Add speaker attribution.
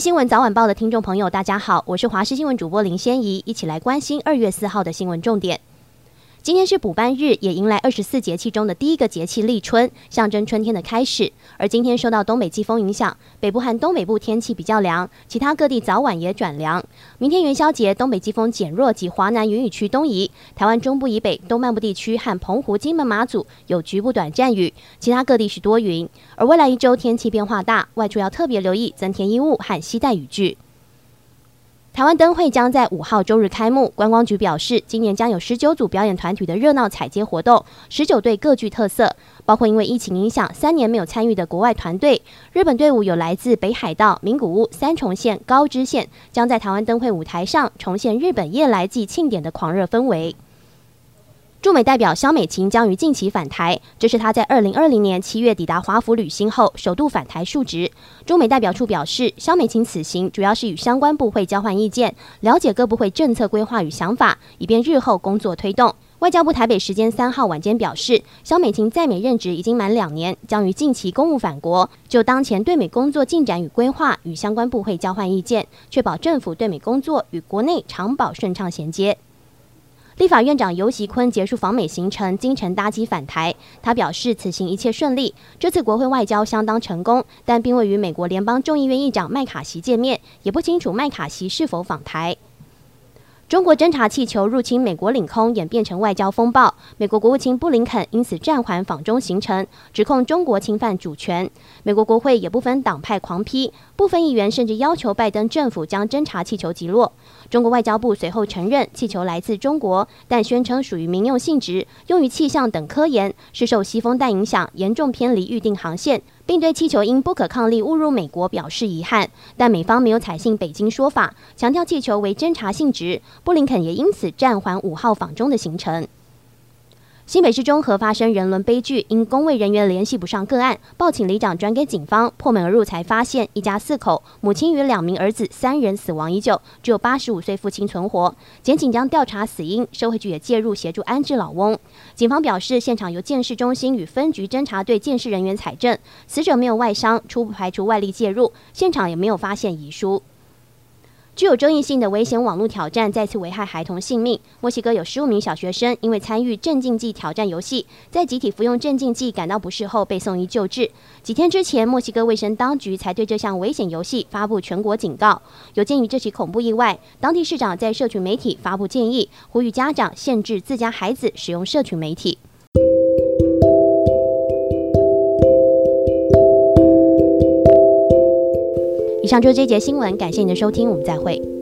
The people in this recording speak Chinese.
Speaker 1: 新闻早晚报的听众朋友，大家好，我是华视新闻主播林仙怡，一起来关心二月四号的新闻重点。今天是补班日，也迎来二十四节气中的第一个节气立春，象征春天的开始。而今天受到东北季风影响，北部和东北部天气比较凉，其他各地早晚也转凉。明天元宵节，东北季风减弱及华南云雨区东移，台湾中部以北、东半部地区和澎湖、金门、马祖有局部短暂雨，其他各地是多云。而未来一周天气变化大，外出要特别留意增添衣物和携带雨具。台湾灯会将在五号周日开幕。观光局表示，今年将有十九组表演团体的热闹彩街活动，十九队各具特色，包括因为疫情影响三年没有参与的国外团队。日本队伍有来自北海道、名古屋、三重县、高知县，将在台湾灯会舞台上重现日本夜来祭庆典的狂热氛围。驻美代表肖美琴将于近期返台，这是她在二零二零年七月抵达华府旅行后首度返台述职。驻美代表处表示，肖美琴此行主要是与相关部会交换意见，了解各部会政策规划与想法，以便日后工作推动。外交部台北时间三号晚间表示，肖美琴在美任职已经满两年，将于近期公务返国，就当前对美工作进展与规划与相关部会交换意见，确保政府对美工作与国内长保顺畅衔接。立法院长游锡堃结束访美行程，今晨搭机返台。他表示，此行一切顺利，这次国会外交相当成功，但并未与美国联邦众议院议长麦卡锡见面，也不清楚麦卡锡是否访台。中国侦察气球入侵美国领空，演变成外交风暴。美国国务卿布林肯因此暂缓访中行程，指控中国侵犯主权。美国国会也不分党派狂批，部分议员甚至要求拜登政府将侦察气球击落。中国外交部随后承认气球来自中国，但宣称属于民用性质，用于气象等科研，是受西风带影响，严重偏离预定航线。并对气球因不可抗力误入美国表示遗憾，但美方没有采信北京说法，强调气球为侦察性质。布林肯也因此暂缓五号访中的行程。新北市中和发生人伦悲剧，因公卫人员联系不上个案，报请里长转给警方，破门而入才发现一家四口，母亲与两名儿子三人死亡已久，只有八十五岁父亲存活。检警将调查死因，社会局也介入协助安置老翁。警方表示，现场由鉴识中心与分局侦查队鉴识人员采证，死者没有外伤，初步排除外力介入，现场也没有发现遗书。具有争议性的危险网络挑战再次危害孩童性命。墨西哥有十五名小学生因为参与镇静剂挑战游戏，在集体服用镇静剂感到不适后被送医救治。几天之前，墨西哥卫生当局才对这项危险游戏发布全国警告。有鉴于这起恐怖意外，当地市长在社群媒体发布建议，呼吁家长限制自家孩子使用社群媒体。以上就是这节新闻，感谢您的收听，我们再会。